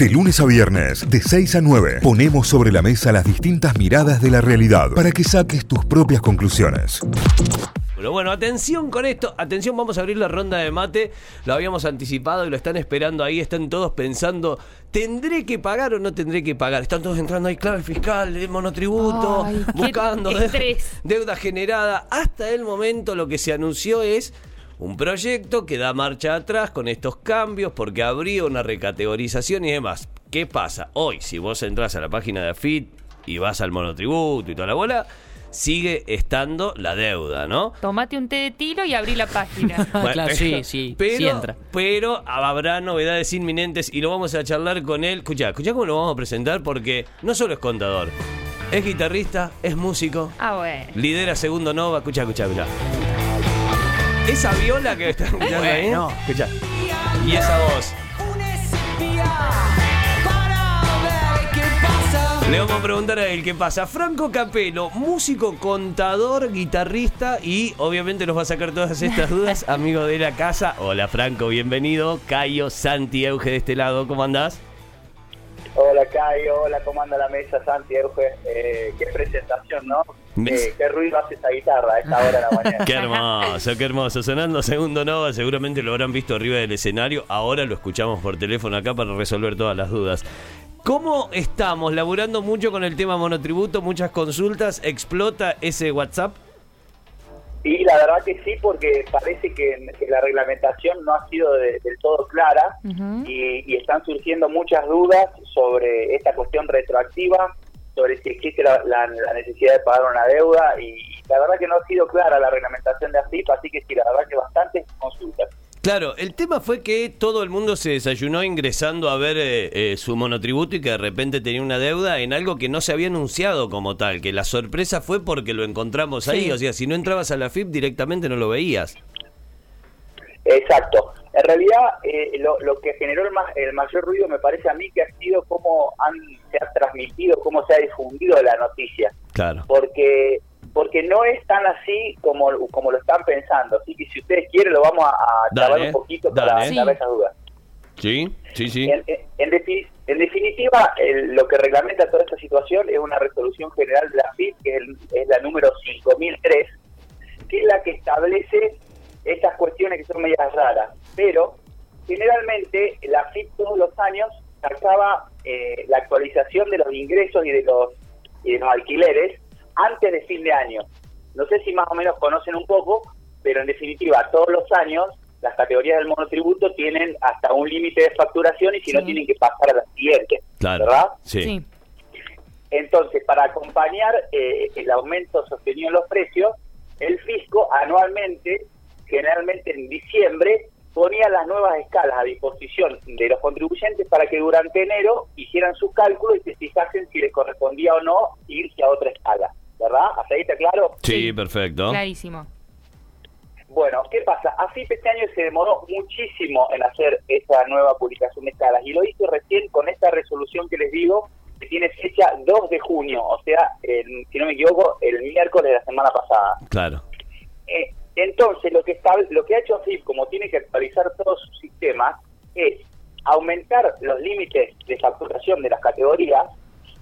De lunes a viernes, de 6 a 9, ponemos sobre la mesa las distintas miradas de la realidad para que saques tus propias conclusiones. Pero bueno, atención con esto. Atención, vamos a abrir la ronda de mate. Lo habíamos anticipado y lo están esperando ahí. Están todos pensando, ¿tendré que pagar o no tendré que pagar? Están todos entrando ahí, clave fiscal, el monotributo, Ay, buscando deuda generada. Hasta el momento lo que se anunció es un proyecto que da marcha atrás con estos cambios porque habría una recategorización y demás. ¿Qué pasa? Hoy, si vos entras a la página de AFIT y vas al monotributo y toda la bola, sigue estando la deuda, ¿no? Tomate un té de tiro y abrí la página. Bueno, claro, sí, sí, pero, sí entra. Pero habrá novedades inminentes y lo vamos a charlar con él. Escuchá, escuchá cómo lo vamos a presentar porque no solo es contador, es guitarrista, es músico, ah, bueno. lidera Segundo Nova. Escuchá, escuchá, escuchá. Esa viola que está escuchando ahí. Bueno. Escuchá. Y esa voz. Le vamos a preguntar a él qué pasa. Franco Capelo, músico, contador, guitarrista y obviamente nos va a sacar todas estas dudas, amigo de la casa. Hola Franco, bienvenido. Cayo, Santi, Euge de este lado, ¿cómo andás? Hola Caio, hola, ¿cómo anda la mesa? Santi, Euge. Eh, qué presentación, ¿no? Eh, qué ruido hace esa guitarra a esta hora de la mañana. Qué hermoso, qué hermoso. Sonando Segundo Nova, seguramente lo habrán visto arriba del escenario. Ahora lo escuchamos por teléfono acá para resolver todas las dudas. ¿Cómo estamos? Laburando mucho con el tema monotributo, muchas consultas. ¿Explota ese WhatsApp? Y la verdad que sí, porque parece que, que la reglamentación no ha sido de- del todo clara y, y están surgiendo muchas dudas sobre esta cuestión retroactiva, sobre si existe la, la- la necesidad de pagar una deuda y, la verdad que no ha sido clara la reglamentación de AFIP, así que sí, la verdad que bastantes. Claro, el tema fue que todo el mundo se desayunó ingresando a ver eh, eh, su monotributo y que de repente tenía una deuda en algo que no se había anunciado como tal, que la sorpresa fue porque lo encontramos ahí, Sí. o sea, si no entrabas a la FIP directamente no lo veías. Exacto. En realidad, eh, lo, lo que generó el, ma- el mayor ruido me parece a mí que ha sido cómo han, se ha transmitido, cómo se ha difundido la noticia. Claro. Porque porque no es tan así como, como lo están pensando. Así que si ustedes quieren, lo vamos a, a Dale, un poquito para aclarar esas dudas. Sí, sí, sí. En, en- en defi- en definitiva, el- lo que reglamenta toda esta situación es una resolución general de la FIP, que es la número 5003, que es la que establece estas cuestiones que son medias raras. Pero, generalmente, la FIP todos los años sacaba eh, la actualización de los ingresos y de los, y de los alquileres antes de fin de año. No sé si más o menos conocen un poco, pero en definitiva, todos los años las categorías del monotributo tienen hasta un límite de facturación y si no tienen que pasar a la siguiente, Claro. ¿verdad? Sí. Sí. Entonces, para acompañar eh, el aumento sostenido en los precios, el fisco anualmente, generalmente en diciembre, ponía las nuevas escalas a disposición de los contribuyentes para que durante enero hicieran sus cálculos y se fijasen si les correspondía o no irse a otra escala, ¿verdad? ¿Hasta ahí está claro? Sí, Sí. perfecto. Clarísimo. Bueno, ¿qué pasa? AFIP este año se demoró muchísimo en hacer esa nueva publicación de escalas y lo hizo recién con esta resolución que les digo, que tiene fecha 2 de junio, o sea, el- si no me equivoco, el miércoles de la semana pasada. Claro. Eh, entonces, lo que, está, lo que ha hecho AFIP, como tiene que actualizar todos sus sistemas, es aumentar los límites de facturación de las categorías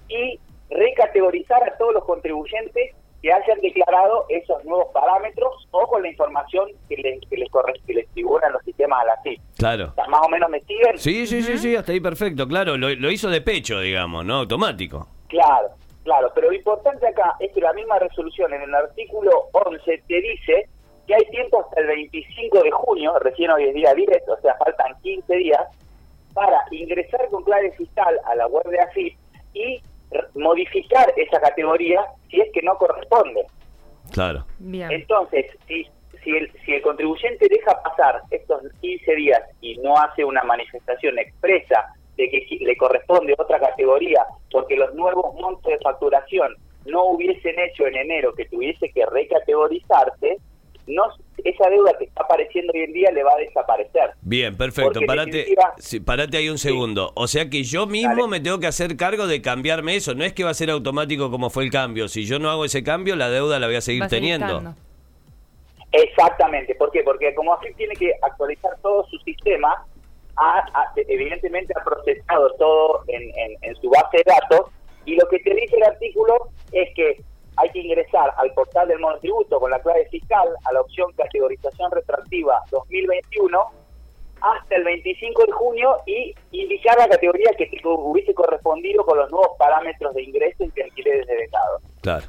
y recategorizar a todos los contribuyentes que hayan declarado esos nuevos parámetros o con la información que les, que les, corre- que les los sistemas a la FIP. Claro. O sea, ¿Más o menos me siguen? Sí, sí, sí, sí, hasta ahí perfecto, claro. Lo, lo hizo de pecho, digamos, ¿no? Automático. Claro, claro, pero lo importante acá es que la misma resolución en el artículo 11 te dice que hay tiempo hasta el 25 de junio, recién hoy es día 10, o sea, faltan 15 días, para ingresar con clave fiscal a la web de AFIP y modificar esa categoría si es que no corresponde. Claro. Bien. Entonces, si, si, el, si el contribuyente deja pasar estos 15 días y no hace una manifestación expresa de que le corresponde otra categoría, porque los nuevos montos de facturación no hubiesen hecho en enero que tuviese que recategorizarse, no, esa deuda que está apareciendo hoy en día le va a desaparecer. Bien, perfecto. Porque Parate, definitiva- sí, parate ahí un segundo. O sea que yo mismo Dale. me tengo que hacer cargo de cambiarme eso. No es que va a ser automático como fue el cambio. Si yo no hago ese cambio, la deuda la voy a seguir Va a seguir teniendo. estando. Exactamente, ¿por qué? Porque como AFIP tiene que actualizar todo su sistema, ha, ha- evidentemente ha procesado todo en, en- en su base de datos y lo que te dice el artículo es que hay que ingresar al portal del monotributo con la clave fiscal a la opción categorización retroactiva 2021 hasta el 25 de junio y indicar la categoría que te hubiese correspondido con los nuevos parámetros de ingreso y de alquileres de becado. Claro.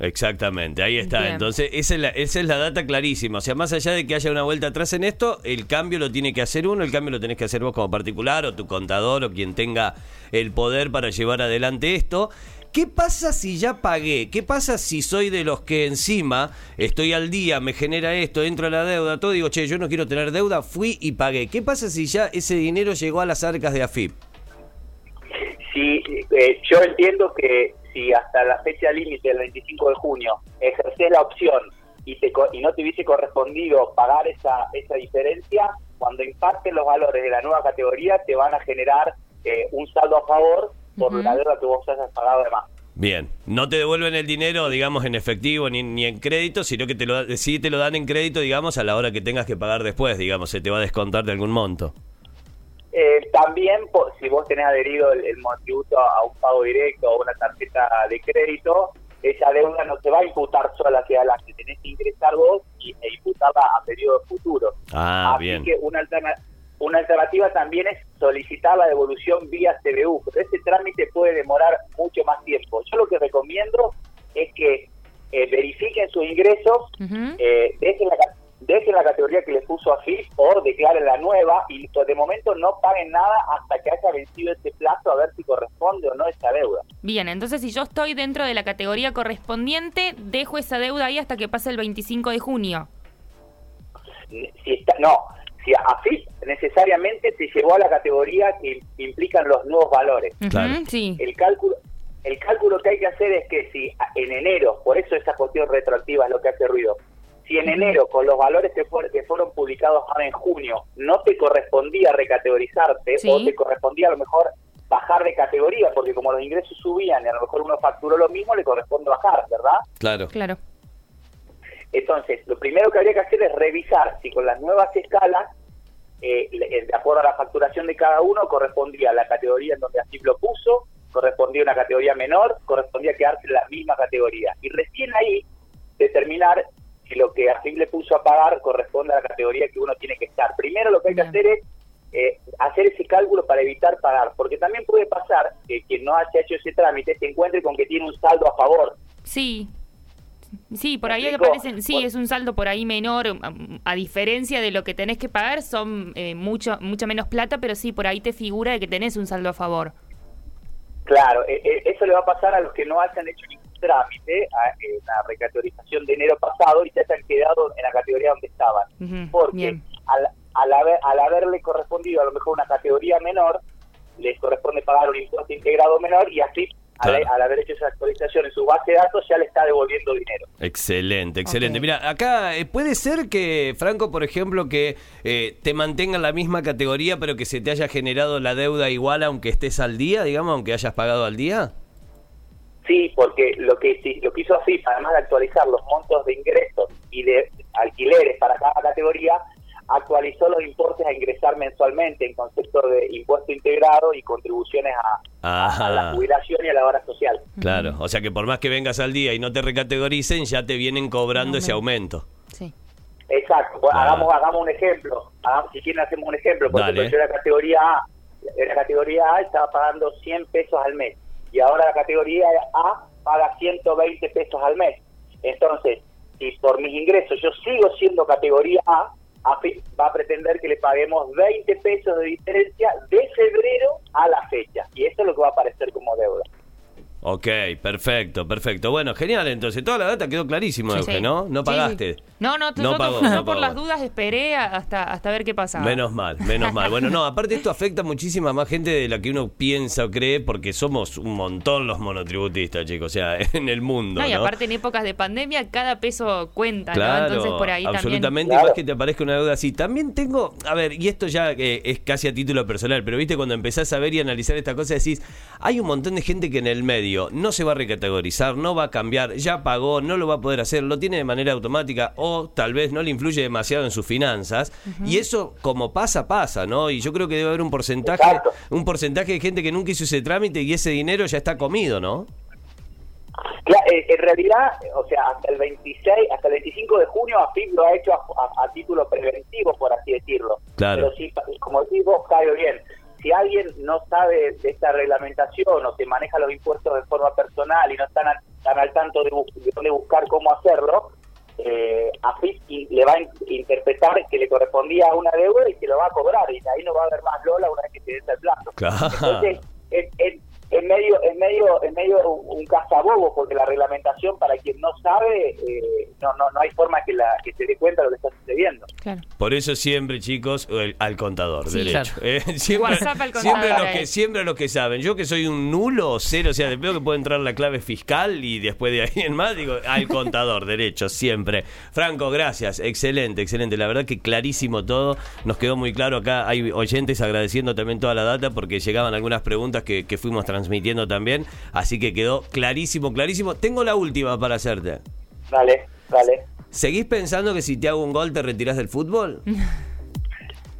Exactamente, ahí está. Bien. Entonces, esa es, la, esa es la data clarísima. O sea, más allá de que haya una vuelta atrás en esto, el cambio lo tiene que hacer uno, el cambio lo tenés que hacer vos como particular o tu contador o quien tenga el poder para llevar adelante esto. ¿Qué pasa si ya pagué? ¿Qué pasa si soy de los que encima estoy al día, me genera esto, entro a la deuda, todo, digo, che, yo no quiero tener deuda, fui y pagué? ¿Qué pasa si ya ese dinero llegó a las arcas de AFIP? Si eh, yo entiendo que si hasta la fecha límite del 25 de junio ejerces la opción y, te, y no te hubiese correspondido pagar esa, esa diferencia, cuando impacten los valores de la nueva categoría te van a generar eh, un saldo a favor por Ujú. la deuda que vos hayas pagado de más. Bien, no te devuelven el dinero, digamos, en efectivo ni, ni en crédito, sino que te lo, da- sí te lo dan en crédito, digamos, a la hora que tengas que pagar después, digamos, se te va a descontar de algún monto. Eh, también, si vos tenés adherido el, el monotributo a, a un pago directo o una tarjeta de crédito, esa deuda no se va a imputar sola hacia adelante, tenés que ingresar vos y, e imputarla a periodo futuro. Ah, Así bien. que una, alterna- una alternativa también es solicitar la devolución vía CBU, pero ese trámite puede demorar mucho más tiempo. Yo lo que recomiendo es que eh, verifiquen sus ingresos, Ujú. eh, dejen, la, ca- dejen la categoría que les puso AFIP o declaren la nueva y de momento no paguen nada hasta que haya vencido ese plazo a ver si corresponde o no esa deuda. Bien, entonces si yo estoy dentro de la categoría correspondiente, dejo esa deuda ahí hasta que pase el 25 de junio. Si está, no, si AFIP necesariamente te llevó a la categoría que implican los nuevos valores. Claro. Sí. El cálculo el cálculo que hay que hacer es que si en enero, por eso esa cuestión retroactiva es lo que hace ruido, si en enero con los valores que, fuer- que fueron publicados ahora en junio no te correspondía recategorizarte Sí. o te correspondía a lo mejor bajar de categoría, porque como los ingresos subían y a lo mejor uno facturó lo mismo, le corresponde bajar, ¿verdad? Claro. Claro. Entonces, lo primero que habría que hacer es revisar si con las nuevas escalas, eh, le- de acuerdo a la facturación de cada uno, correspondía a la categoría en donde así lo puso, correspondía a una categoría menor, correspondía a quedarse en la misma categoría. Y recién ahí determinar si lo que así le puso a pagar corresponde a la categoría que uno tiene que estar. Primero lo que hay que hacer es eh, hacer ese cálculo para evitar pagar, porque también puede pasar que quien no haya hecho ese trámite se encuentre con que tiene un saldo a favor. Sí. Sí, por ¿Me ahí aparecen, sí, Bueno. es un saldo por ahí menor, um, a diferencia de lo que tenés que pagar, son eh, mucho, mucha menos plata, pero sí, por ahí te figura de que tenés un saldo a favor. Claro, e- e- eso le va a pasar a los que no hayan hecho ningún trámite, a, eh, la recategorización de enero pasado y se hayan quedado en la categoría donde estaban. Porque al, al, haber, al haberle correspondido a lo mejor una categoría menor, les corresponde pagar un impuesto integrado menor y así, Claro. al haber hecho esa actualización en su base de datos, ya le está devolviendo dinero. Excelente, excelente. Mira, acá eh, puede ser que, Franco, por ejemplo, que eh, te mantenga en la misma categoría, pero que se te haya generado la deuda igual aunque estés al día, digamos, aunque hayas pagado al día. Sí, porque lo que sí- lo que hizo AFIP, además de actualizar los montos de ingresos y de alquileres para cada categoría, actualizó los importes a ingresar mensualmente en concepto de impuesto integrado y contribuciones a, la jubilación y a la obra social. Claro, o sea que por más que vengas al día y no te recategoricen, ya te vienen cobrando ese aumento. Sí. Exacto, pues Ah. hagamos, hagamos un ejemplo. Hagamos- si quieren hacemos un ejemplo. Por ejemplo, yo la categoría A, en la categoría A estaba pagando 100 pesos al mes y ahora la categoría A paga 120 pesos al mes. Entonces, si por mis ingresos yo sigo siendo categoría A, AFIP va a pretender que le paguemos 20 pesos de diferencia de febrero a la fecha. Y eso es lo que va a aparecer como deuda. Ok, perfecto, perfecto. Bueno, genial, entonces toda la data quedó clarísimo, Sí, Euge, sí. ¿no? No pagaste. sí. No, no, No yo pagó, no por pagó. las dudas esperé hasta, hasta ver qué pasaba. Menos mal, menos mal. Bueno, no, aparte esto afecta muchísima más gente de la que uno piensa o cree, porque somos un montón los monotributistas, chicos, o sea, en el mundo. No, y ¿no? aparte en épocas de pandemia cada peso cuenta, Claro, ¿no? Entonces por ahí absolutamente, Claro. y más que te aparezca una deuda así. También tengo, a ver, y esto ya eh, es casi a título personal, pero viste, cuando empezás a ver y analizar esta cosa, decís, hay un montón de gente que en el medio no se va a recategorizar, no va a cambiar, ya pagó, no lo va a poder hacer, lo tiene de manera automática o tal vez no le influye demasiado en sus finanzas. Y eso, como pasa, pasa, ¿no? Y yo creo que debe haber un porcentaje, Exacto. un porcentaje de gente que nunca hizo ese trámite y ese dinero ya está comido, ¿no? Eh, en realidad, o sea, hasta el 26, hasta el 25 de junio AFIP lo ha hecho a, a- a título preventivo, por así decirlo. Claro. Pero sí, como decís vos, Caio, bien, si alguien no sabe de esta reglamentación o que maneja los impuestos de forma personal y no están, al- están al tanto de, de dónde buscar cómo hacerlo, eh, AFIP in- le va a in- interpretar que le correspondía una deuda y que lo va a cobrar y ahí no va a haber más Lola una vez que se dé el plazo. Claro. Entonces, es, es- es medio, es medio, un cazabobo porque la reglamentación para quien no sabe eh, no, no, no hay forma que la que se dé cuenta de lo que está sucediendo. Claro. Por eso siempre, chicos, el- al contador, Sí, derecho. claro. Eh, siempre, WhatsApp al siempre contador, los que siempre los que saben. Yo que soy un nulo o cero, o sea, veo que puede entrar la clave fiscal y después de ahí en más digo al contador, derecho, siempre. Franco, gracias, excelente, excelente. La verdad que clarísimo todo, nos quedó muy claro acá. Hay oyentes agradeciendo también toda la data porque llegaban algunas preguntas que, que fuimos transmitiendo también, así que quedó clarísimo, clarísimo. Tengo la última para hacerte. Dale, dale. ¿Seguís pensando que si te hago un gol te retirás del fútbol?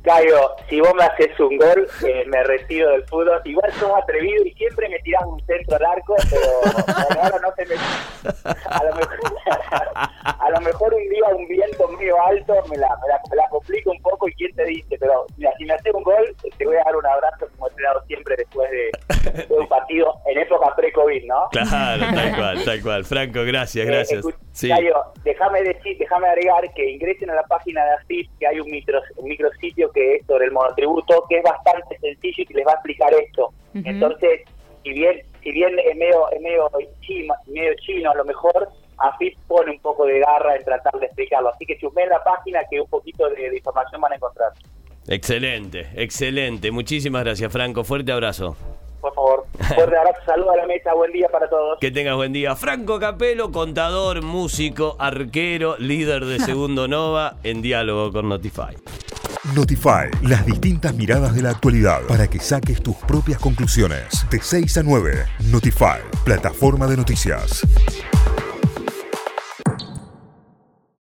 Caio, si vos me haces un gol, eh, me retiro del fútbol. Igual sos atrevido y siempre me tirás un centro al arco, pero ahora no te me... A lo mejor, a lo mejor un día un viento medio alto me la, me la, me la complica un poco y quién te dice, pero mira, si me haces un gol, te voy a dar un abrazo siempre después de, de un partido en época pre-COVID, ¿no? Claro, tal cual, tal cual. Franco, gracias, gracias. Eh, Sí. Caio, déjame decir, déjame agregar que ingresen a la página de AFIP, que hay un micro, un micrositio que es sobre el monotributo, que es bastante sencillo y que les va a explicar esto. Entonces, si bien, si bien es medio, es medio chino, medio chino a lo mejor, AFIP pone un poco de garra en tratar de explicarlo. Así que chusmeen la página que un poquito de, de información van a encontrar. Excelente, excelente. Muchísimas gracias, Franco. Fuerte abrazo. Por favor. Fuerte abrazo, saludos a la mesa, buen día para todos. Que tengas buen día. Franco Capelo, contador, músico, arquero, líder de Segundo Nova, en diálogo con Notify. Notify, las distintas miradas de la actualidad para que saques tus propias conclusiones. De 6 a 9, Notify, plataforma de noticias.